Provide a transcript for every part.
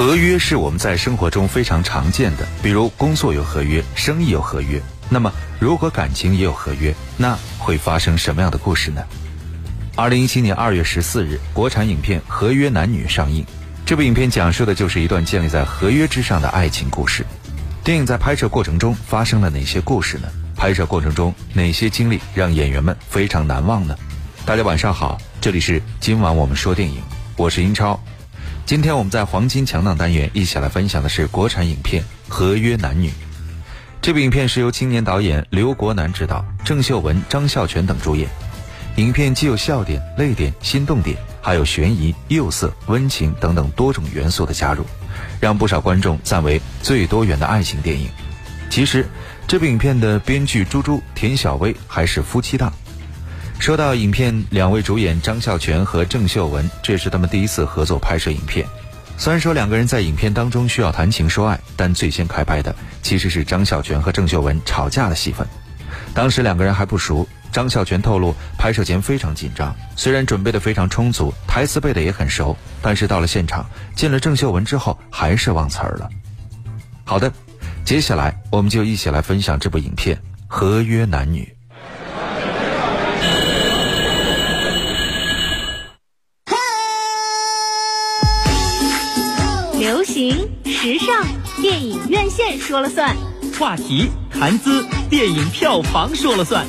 合约是我们在生活中非常常见的，比如工作有合约，生意有合约。那么，如果感情也有合约，那会发生什么样的故事呢？二零一七年二月十四日，国产影片《合约男女》上映。这部影片讲述的就是一段建立在合约之上的爱情故事。电影在拍摄过程中发生了哪些故事呢？拍摄过程中哪些经历让演员们非常难忘呢？大家晚上好，这里是今晚我们说电影，我是英超。今天我们在黄金强档单元一起来分享的是国产影片《合约男女》。这部影片是由青年导演刘国南执导，郑秀文、张孝全等主演。影片既有笑点、泪点、心动点，还有悬疑、幼色、温情等等多种元素的加入，让不少观众赞为最多元的爱情电影。其实，这部影片的编剧朱珠、田小薇还是夫妻档。说到影片，两位主演张孝全和郑秀文，这是他们第一次合作拍摄影片。虽然说两个人在影片当中需要谈情说爱，但最先开拍的其实是张孝全和郑秀文吵架的戏份。当时两个人还不熟，张孝全透露拍摄前非常紧张，虽然准备的非常充足，台词背的也很熟，但是到了现场见了郑秀文之后，还是忘词儿了。好的，接下来我们就一起来分享这部影片《合约男女》。说了算；话题谈资，电影票房说了算；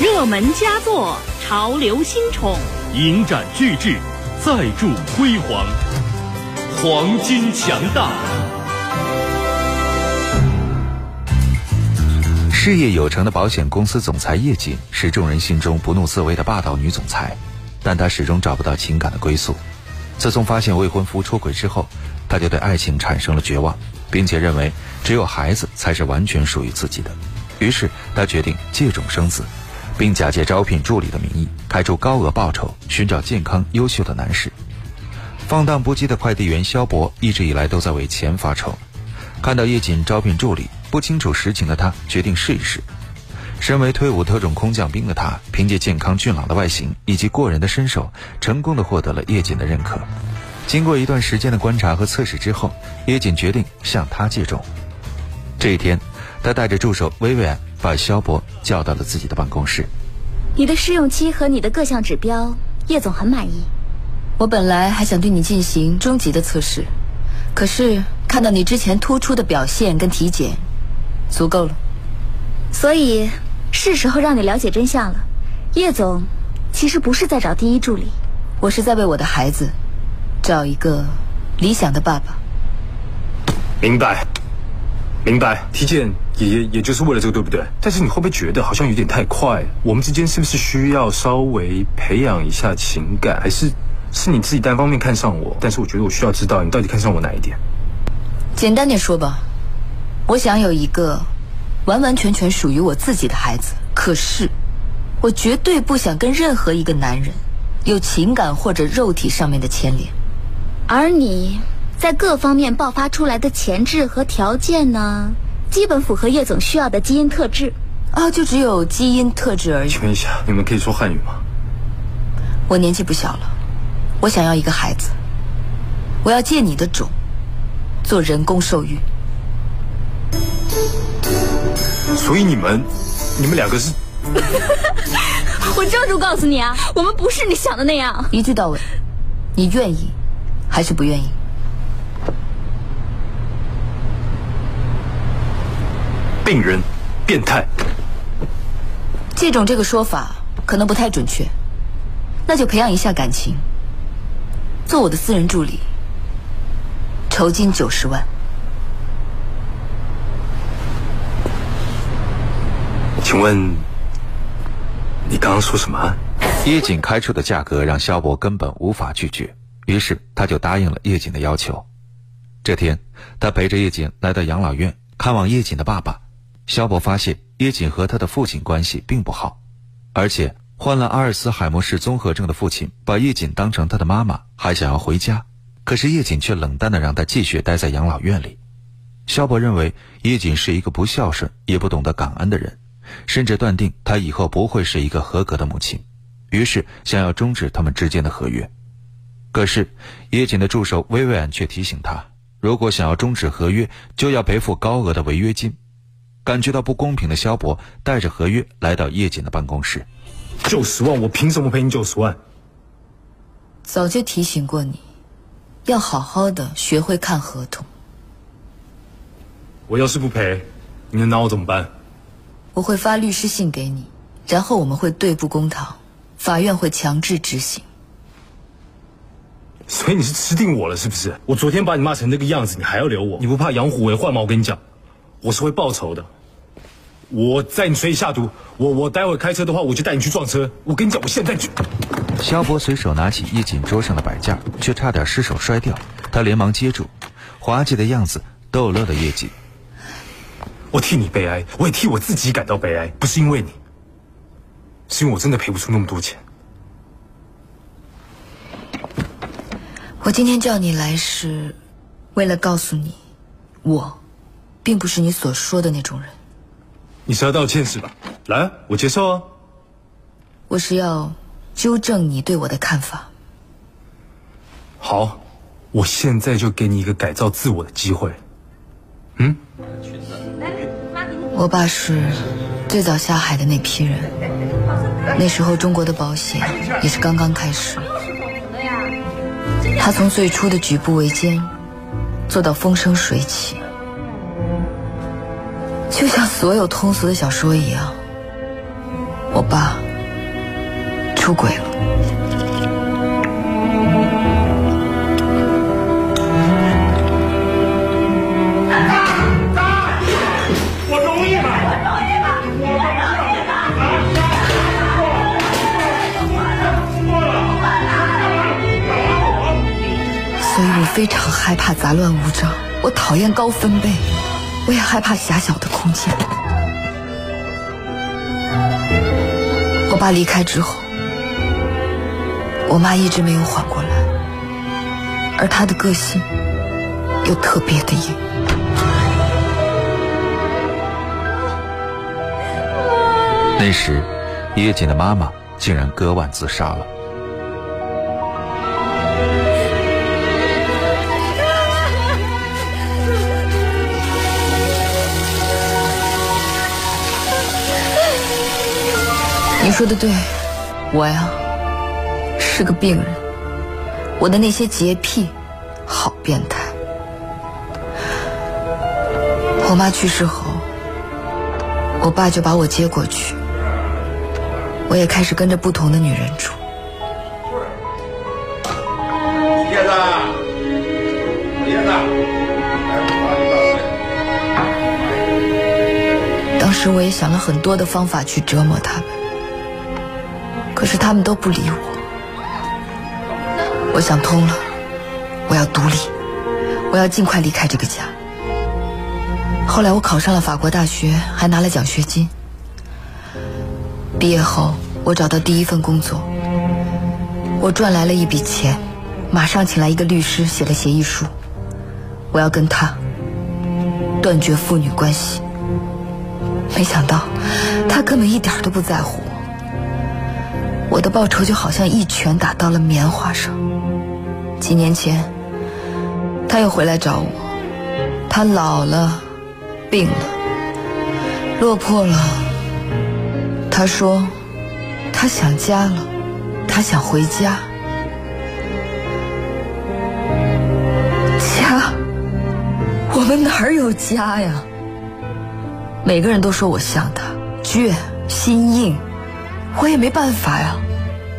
热门佳作，潮流新宠，影展巨制，再铸辉煌，黄金强大。事业有成的保险公司总裁叶瑾是众人心中不怒自威的霸道女总裁，但她始终找不到情感的归宿。自从发现未婚夫出轨之后，他就对爱情产生了绝望，并且认为只有孩子才是完全属于自己的。于是，他决定借种生子，并假借招聘助理的名义开出高额报酬，寻找健康优秀的男士。放荡不羁的快递员肖博一直以来都在为钱发愁，看到叶锦招聘助理。不清楚实情的他决定试一试。身为退伍特种空降兵的他，凭借健康俊朗的外形以及过人的身手，成功的获得了叶锦的认可。经过一段时间的观察和测试之后，叶瑾决定向他借种。这一天，他带着助手薇薇安把肖博叫到了自己的办公室。你的试用期和你的各项指标，叶总很满意。我本来还想对你进行终极的测试，可是看到你之前突出的表现跟体检。足够了，所以是时候让你了解真相了。叶总其实不是在找第一助理，我是在为我的孩子找一个理想的爸爸。明白，明白。体检也也也就是为了这个，对不对？但是你会不会觉得好像有点太快？我们之间是不是需要稍微培养一下情感？还是是你自己单方面看上我？但是我觉得我需要知道你到底看上我哪一点。简单点说吧。我想有一个完完全全属于我自己的孩子，可是我绝对不想跟任何一个男人有情感或者肉体上面的牵连。而你在各方面爆发出来的潜质和条件呢，基本符合叶总需要的基因特质。啊，就只有基因特质而已。请问一下，你们可以说汉语吗？我年纪不小了，我想要一个孩子，我要借你的种做人工受孕。所以你们，你们两个是？我郑重告诉你啊，我们不是你想的那样。一句到位，你愿意还是不愿意？病人，变态。这种这个说法可能不太准确，那就培养一下感情，做我的私人助理，酬金九十万。请问，你刚刚说什么？叶锦开出的价格让肖博根本无法拒绝，于是他就答应了叶瑾的要求。这天，他陪着叶瑾来到养老院看望叶瑾的爸爸。肖博发现叶瑾和他的父亲关系并不好，而且患了阿尔茨海默氏综合症的父亲把叶瑾当成他的妈妈，还想要回家，可是叶瑾却冷淡的让他继续待在养老院里。肖博认为叶瑾是一个不孝顺也不懂得感恩的人。甚至断定他以后不会是一个合格的母亲，于是想要终止他们之间的合约。可是叶瑾的助手薇薇安却提醒他，如果想要终止合约，就要赔付高额的违约金。感觉到不公平的萧博带着合约来到叶瑾的办公室。九十万，我凭什么赔你九十万？早就提醒过你，要好好的学会看合同。我要是不赔，你能拿我怎么办？我会发律师信给你，然后我们会对簿公堂，法院会强制执行。所以你是吃定我了是不是？我昨天把你骂成那个样子，你还要留我？你不怕养虎为患吗？我跟你讲，我是会报仇的。我在你嘴里下毒，我我待会开车的话，我就带你去撞车。我跟你讲，我现在就。萧博随手拿起叶瑾桌上的摆件，却差点失手摔掉。他连忙接住，滑稽的样子逗乐了叶瑾。我替你悲哀，我也替我自己感到悲哀，不是因为你，是因为我真的赔不出那么多钱。我今天叫你来是，为了告诉你，我，并不是你所说的那种人。你是要道歉是吧？来，我接受啊。我是要纠正你对我的看法。好，我现在就给你一个改造自我的机会。嗯？我爸是最早下海的那批人，那时候中国的保险也是刚刚开始。他从最初的举步维艰，做到风生水起，就像所有通俗的小说一样，我爸出轨了。所以我非常害怕杂乱无章，我讨厌高分贝，我也害怕狭小的空间。我爸离开之后，我妈一直没有缓过来，而她的个性又特别的硬。那时，叶瑾的妈妈竟然割腕自杀了。你说的对，我呀是个病人，我的那些洁癖好变态。我妈去世后，我爸就把我接过去，我也开始跟着不同的女人住。叶子，叶子，当时我也想了很多的方法去折磨他们，可是他们都不理我。我想通了，我要独立，我要尽快离开这个家。后来我考上了法国大学，还拿了奖学金。毕业后，我找到第一份工作，我赚来了一笔钱，马上请来一个律师写了协议书，我要跟他断绝父女关系。没想到，他根本一点都不在乎我。的报酬就好像一拳打到了棉花上。几年前，他又回来找我，他老了，病了，落魄了。他说，他想家了，他想回家。家？我们哪儿有家呀？每个人都说我像他，倔、心硬，我也没办法呀，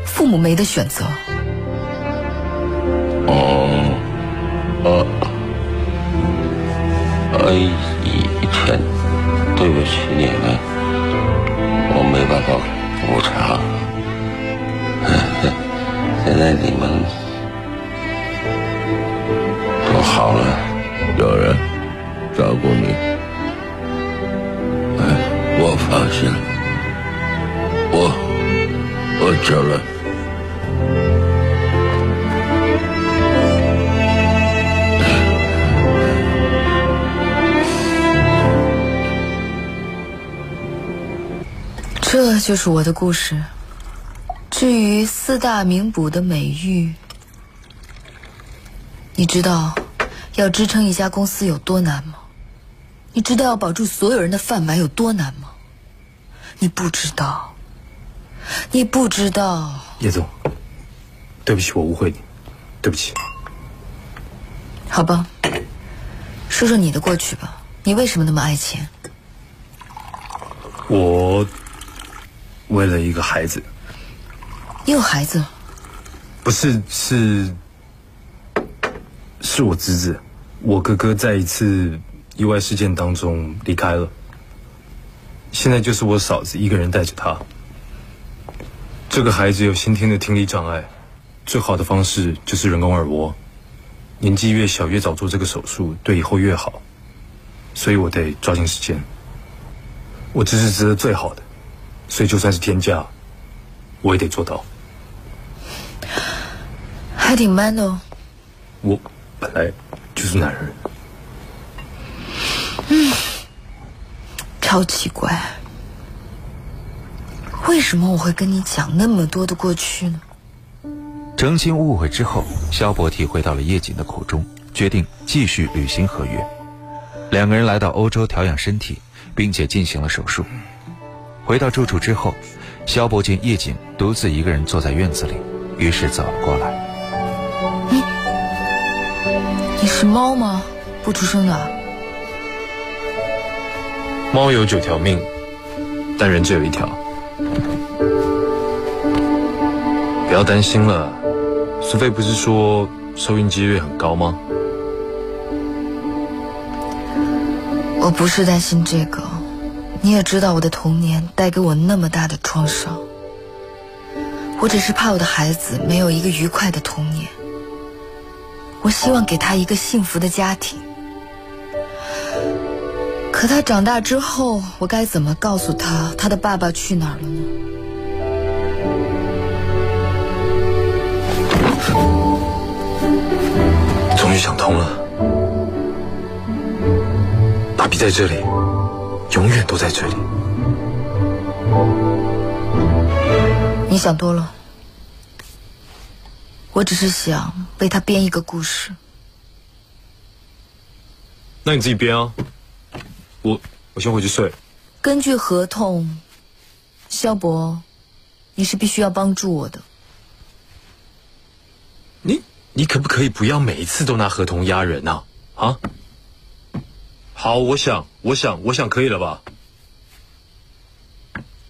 父母没得选择。哦，呃，哎，以前对不起你们，我没办法补偿。现在你们都好了，有人照顾你，哎，我放心了，我我走了。这就是我的故事。至于四大名捕的美誉，你知道要支撑一家公司有多难吗？你知道要保住所有人的饭碗有多难吗？你不知道，你不知道。叶总，对不起，我误会你，对不起。好吧，说说你的过去吧。你为什么那么爱钱？我为了一个孩子，你有孩子？不是，是是我侄子。我哥哥在一次意外事件当中离开了，现在就是我嫂子一个人带着他。这个孩子有先天的听力障碍，最好的方式就是人工耳蜗。年纪越小越早做这个手术，对以后越好。所以我得抓紧时间。我这是值得最好的，所以就算是天价，我也得做到。还挺 man 的哦。我本来就是男人。嗯，超奇怪，为什么我会跟你讲那么多的过去呢？澄清误会之后，肖博体会到了叶瑾的苦衷，决定继续履行合约。两个人来到欧洲调养身体，并且进行了手术。回到住处之后，肖博见叶瑾独自一个人坐在院子里，于是走了过来。你你是猫吗？不出声的。猫有九条命，但人只有一条。不要担心了，苏菲不是说收孕几率很高吗？我不是担心这个，你也知道我的童年带给我那么大的创伤。我只是怕我的孩子没有一个愉快的童年。我希望给他一个幸福的家庭。可他长大之后，我该怎么告诉他他的爸爸去哪儿了呢？终于想通了。爸比在这里，永远都在这里。你想多了，我只是想为他编一个故事。那你自己编啊，我我先回去睡。根据合同，萧博，你是必须要帮助我的。你你可不可以不要每一次都拿合同压人啊？啊？好，我想，我想，我想可以了吧？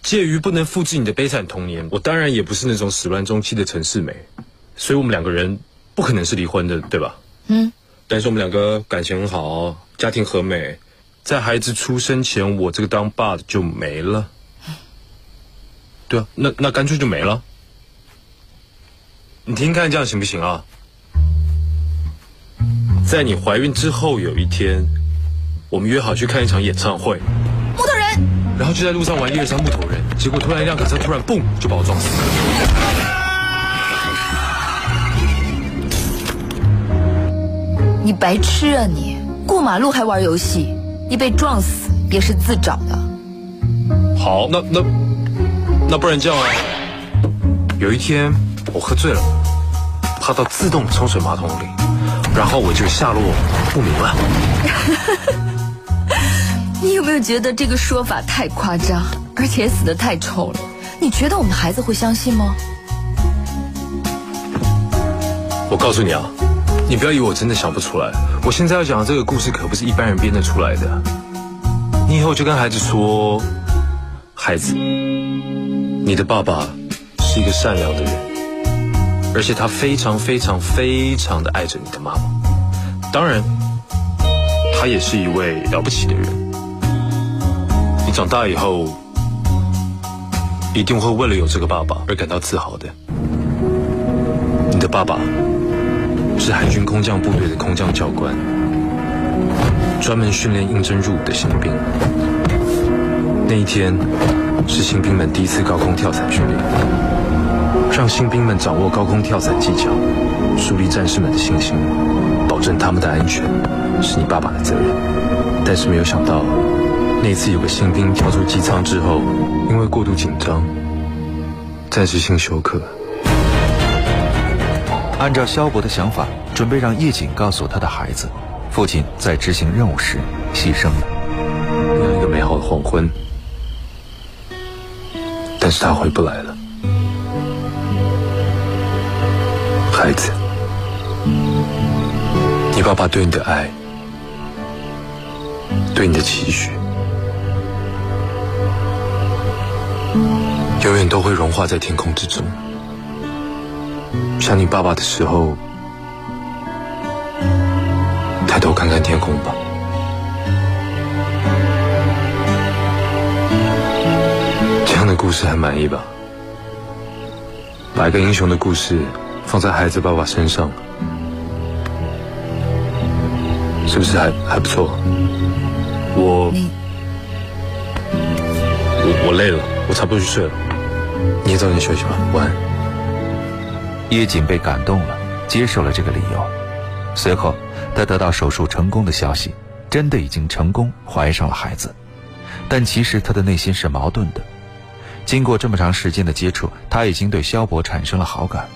介于不能复制你的悲惨童年，我当然也不是那种始乱终弃的陈世美，所以我们两个人不可能是离婚的，对吧？嗯。但是我们两个感情很好，家庭和美，在孩子出生前，我这个当爸的就没了。对啊，那那干脆就没了。你听看这样行不行啊？在你怀孕之后有一天。我们约好去看一场演唱会，木头人，然后就在路上玩一二三木头人，结果突然一辆卡车突然嘣就把我撞死了。你白痴啊你！过马路还玩游戏，你被撞死也是自找的。好，那那那不然这样啊？有一天我喝醉了，趴到自动冲水马桶里，然后我就下落不明了。你有没有觉得这个说法太夸张，而且死的太丑了？你觉得我们的孩子会相信吗？我告诉你啊，你不要以为我真的想不出来。我现在要讲的这个故事可不是一般人编得出来的。你以后就跟孩子说，孩子，你的爸爸是一个善良的人，而且他非常非常非常的爱着你的妈妈。当然，他也是一位了不起的人。你长大以后，一定会为了有这个爸爸而感到自豪的。你的爸爸是海军空降部队的空降教官，专门训练应征入伍的新兵。那一天是新兵们第一次高空跳伞训练，让新兵们掌握高空跳伞技巧，树立战士们的信心，保证他们的安全，是你爸爸的责任。但是没有想到。那次有个新兵跳出机舱之后，因为过度紧张，暂时性休克。按照萧伯的想法，准备让叶瑾告诉他的孩子，父亲在执行任务时牺牲了。那样一个美好的黄昏，但是他回不来了。孩子，你爸爸对你的爱，对你的期许，永远都会融化在天空之中。想你爸爸的时候，抬头看看天空吧。这样的故事还满意吧？把一个英雄的故事放在孩子爸爸身上，是不是还还不错？我你我我累了，我差不多去睡了。你也早点休息吧，晚安。叶瑾被感动了，接受了这个理由。随后，她得到手术成功的消息，真的已经成功怀上了孩子。但其实他的内心是矛盾的。经过这么长时间的接触，他已经对萧博产生了好感，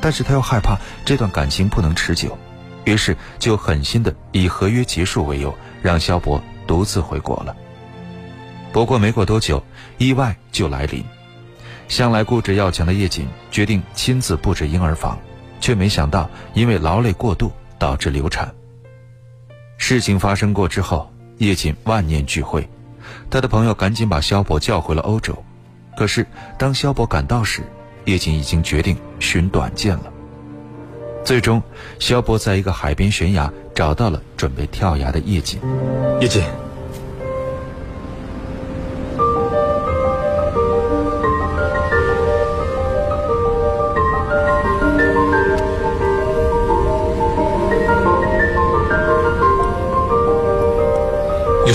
但是他又害怕这段感情不能持久，于是就狠心的以合约结束为由，让萧博独自回国了。不过没过多久，意外就来临。向来固执要强的叶瑾决定亲自布置婴儿房，却没想到因为劳累过度导致流产。事情发生过之后，叶瑾万念俱灰，他的朋友赶紧把萧伯叫回了欧洲。可是当萧伯赶到时，叶瑾已经决定寻短见了。最终，萧伯在一个海边悬崖找到了准备跳崖的叶瑾。叶瑾，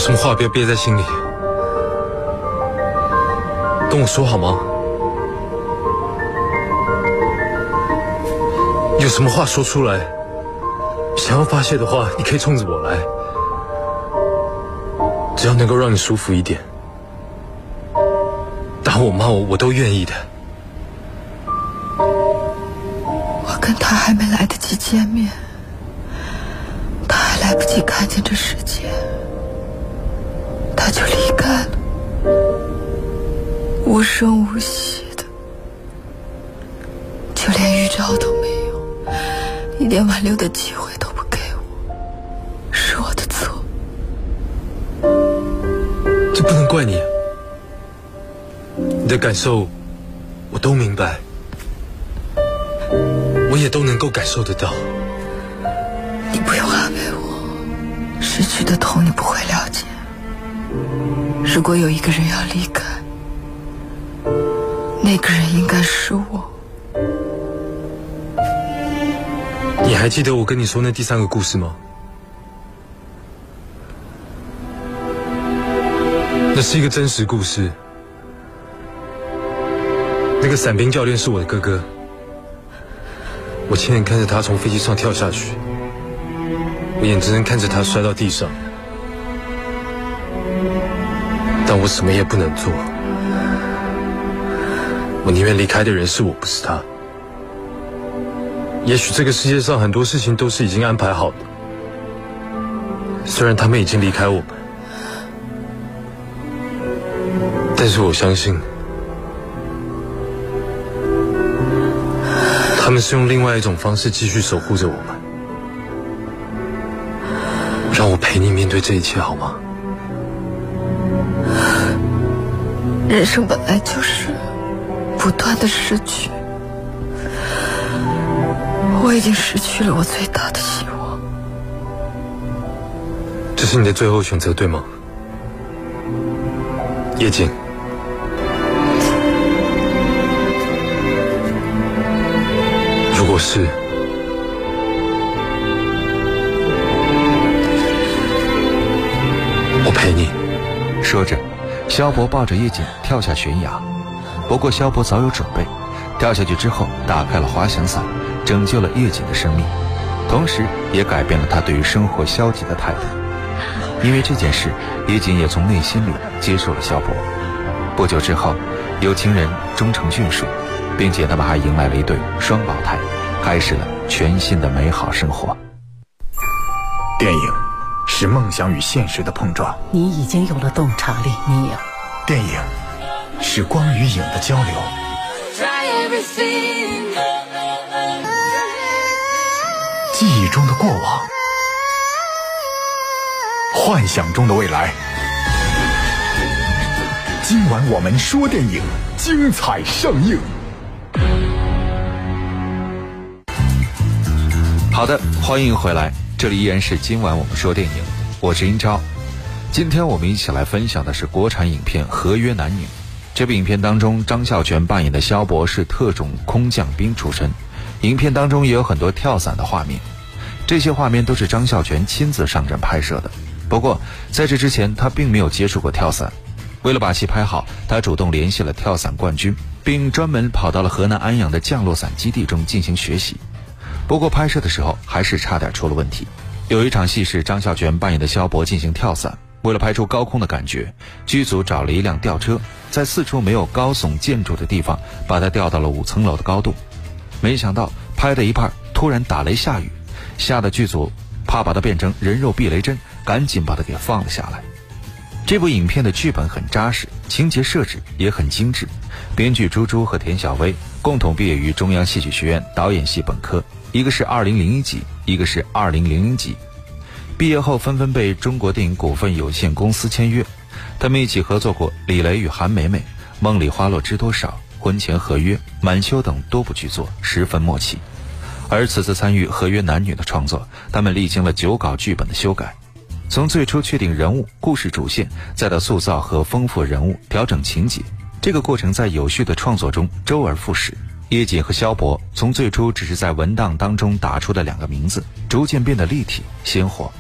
什么话不要憋在心里，跟我说好吗？有什么话说出来，想要发泄的话，你可以冲着我来。只要能够让你舒服一点，打我骂我我都愿意的。我跟他还没来得及见面，他还来不及看见这世界，无声无息的，就连预兆都没有，一点挽留的机会都不给我，是我的错。这不能怪你，你的感受我都明白，我也都能够感受得到。你不用安慰我，失去的痛你不会了解。如果有一个人要离开，那个人应该是我。你还记得我跟你说那第三个故事吗？那是一个真实故事。那个伞兵教练是我的哥哥，我亲眼看着他从飞机上跳下去，我眼睁睁看着他摔到地上，但我什么也不能做。宁愿离开的人是我，不是他。也许这个世界上很多事情都是已经安排好的，虽然他们已经离开我们，但是我相信，他们是用另外一种方式继续守护着我们。让我陪你面对这一切好吗？人生本来就是不断的失去，我已经失去了我最大的希望。这是你的最后选择，对吗？叶瑾，如果是，我陪你。说着，萧伯抱着叶瑾跳下悬崖。不过萧博早有准备，跳下去之后打开了滑翔伞，拯救了叶瑾的生命，同时也改变了他对于生活消极的态度。因为这件事，叶瑾也从内心里接受了萧博。不久之后，有情人终成眷属，并且他们还迎来了一对双胞胎，开始了全新的美好生活。电影是梦想与现实的碰撞，你已经有了洞察力，你有。电影是光与影的交流，记忆中的过往，幻想中的未来。今晚我们说电影，精彩上映。好的，欢迎回来，这里依然是今晚我们说电影，我是英超。今天我们一起来分享的是国产影片《合约男女》。这部影片当中，张孝全扮演的萧博是特种空降兵出身。影片当中也有很多跳伞的画面，这些画面都是张孝全亲自上阵拍摄的。不过在这之前，他并没有接触过跳伞。为了把戏拍好，他主动联系了跳伞冠军，并专门跑到了河南安阳的降落伞基地中进行学习。不过拍摄的时候还是差点出了问题。有一场戏是张孝全扮演的萧博进行跳伞，为了拍出高空的感觉，剧组找了一辆吊车，在四处没有高耸建筑的地方把它吊到了五层楼的高度。没想到拍的一半突然打雷下雨，吓得剧组怕把它变成人肉避雷针，赶紧把它给放了下来。这部影片的剧本很扎实，情节设置也很精致。编剧朱珠和田小薇共同毕业于中央戏剧学院导演系本科，一个是二零零一级，一个是二零零零级。毕业后纷纷被中国电影股份有限公司签约，他们一起合作过《李雷与韩梅梅》《梦里花落知多少》《婚前合约》《满秋》等多部剧作，十分默契。而此次参与《合约男女》的创作，他们历经了九稿剧本的修改。从最初确定人物、故事主线，再到塑造和丰富人物、调整情节，这个过程在有序的创作中周而复始。叶瑾和萧博从最初只是在文档当中打出的两个名字，逐渐变得立体鲜活。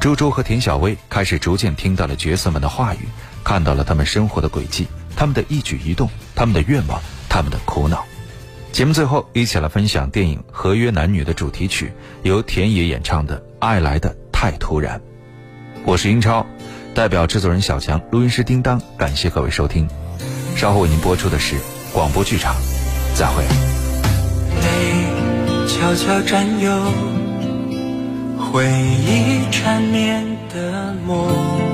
朱珠和田小薇开始逐渐听到了角色们的话语，看到了他们生活的轨迹，他们的一举一动，他们的愿望，他们的苦恼。节目最后，一起来分享电影《合约男女》的主题曲，由田野演唱的《爱来的太突然》。我是英超，代表制作人小强，录音师叮当，感谢各位收听。稍后为您播出的是广播剧场，再会。泪悄悄占有回忆缠绵的梦。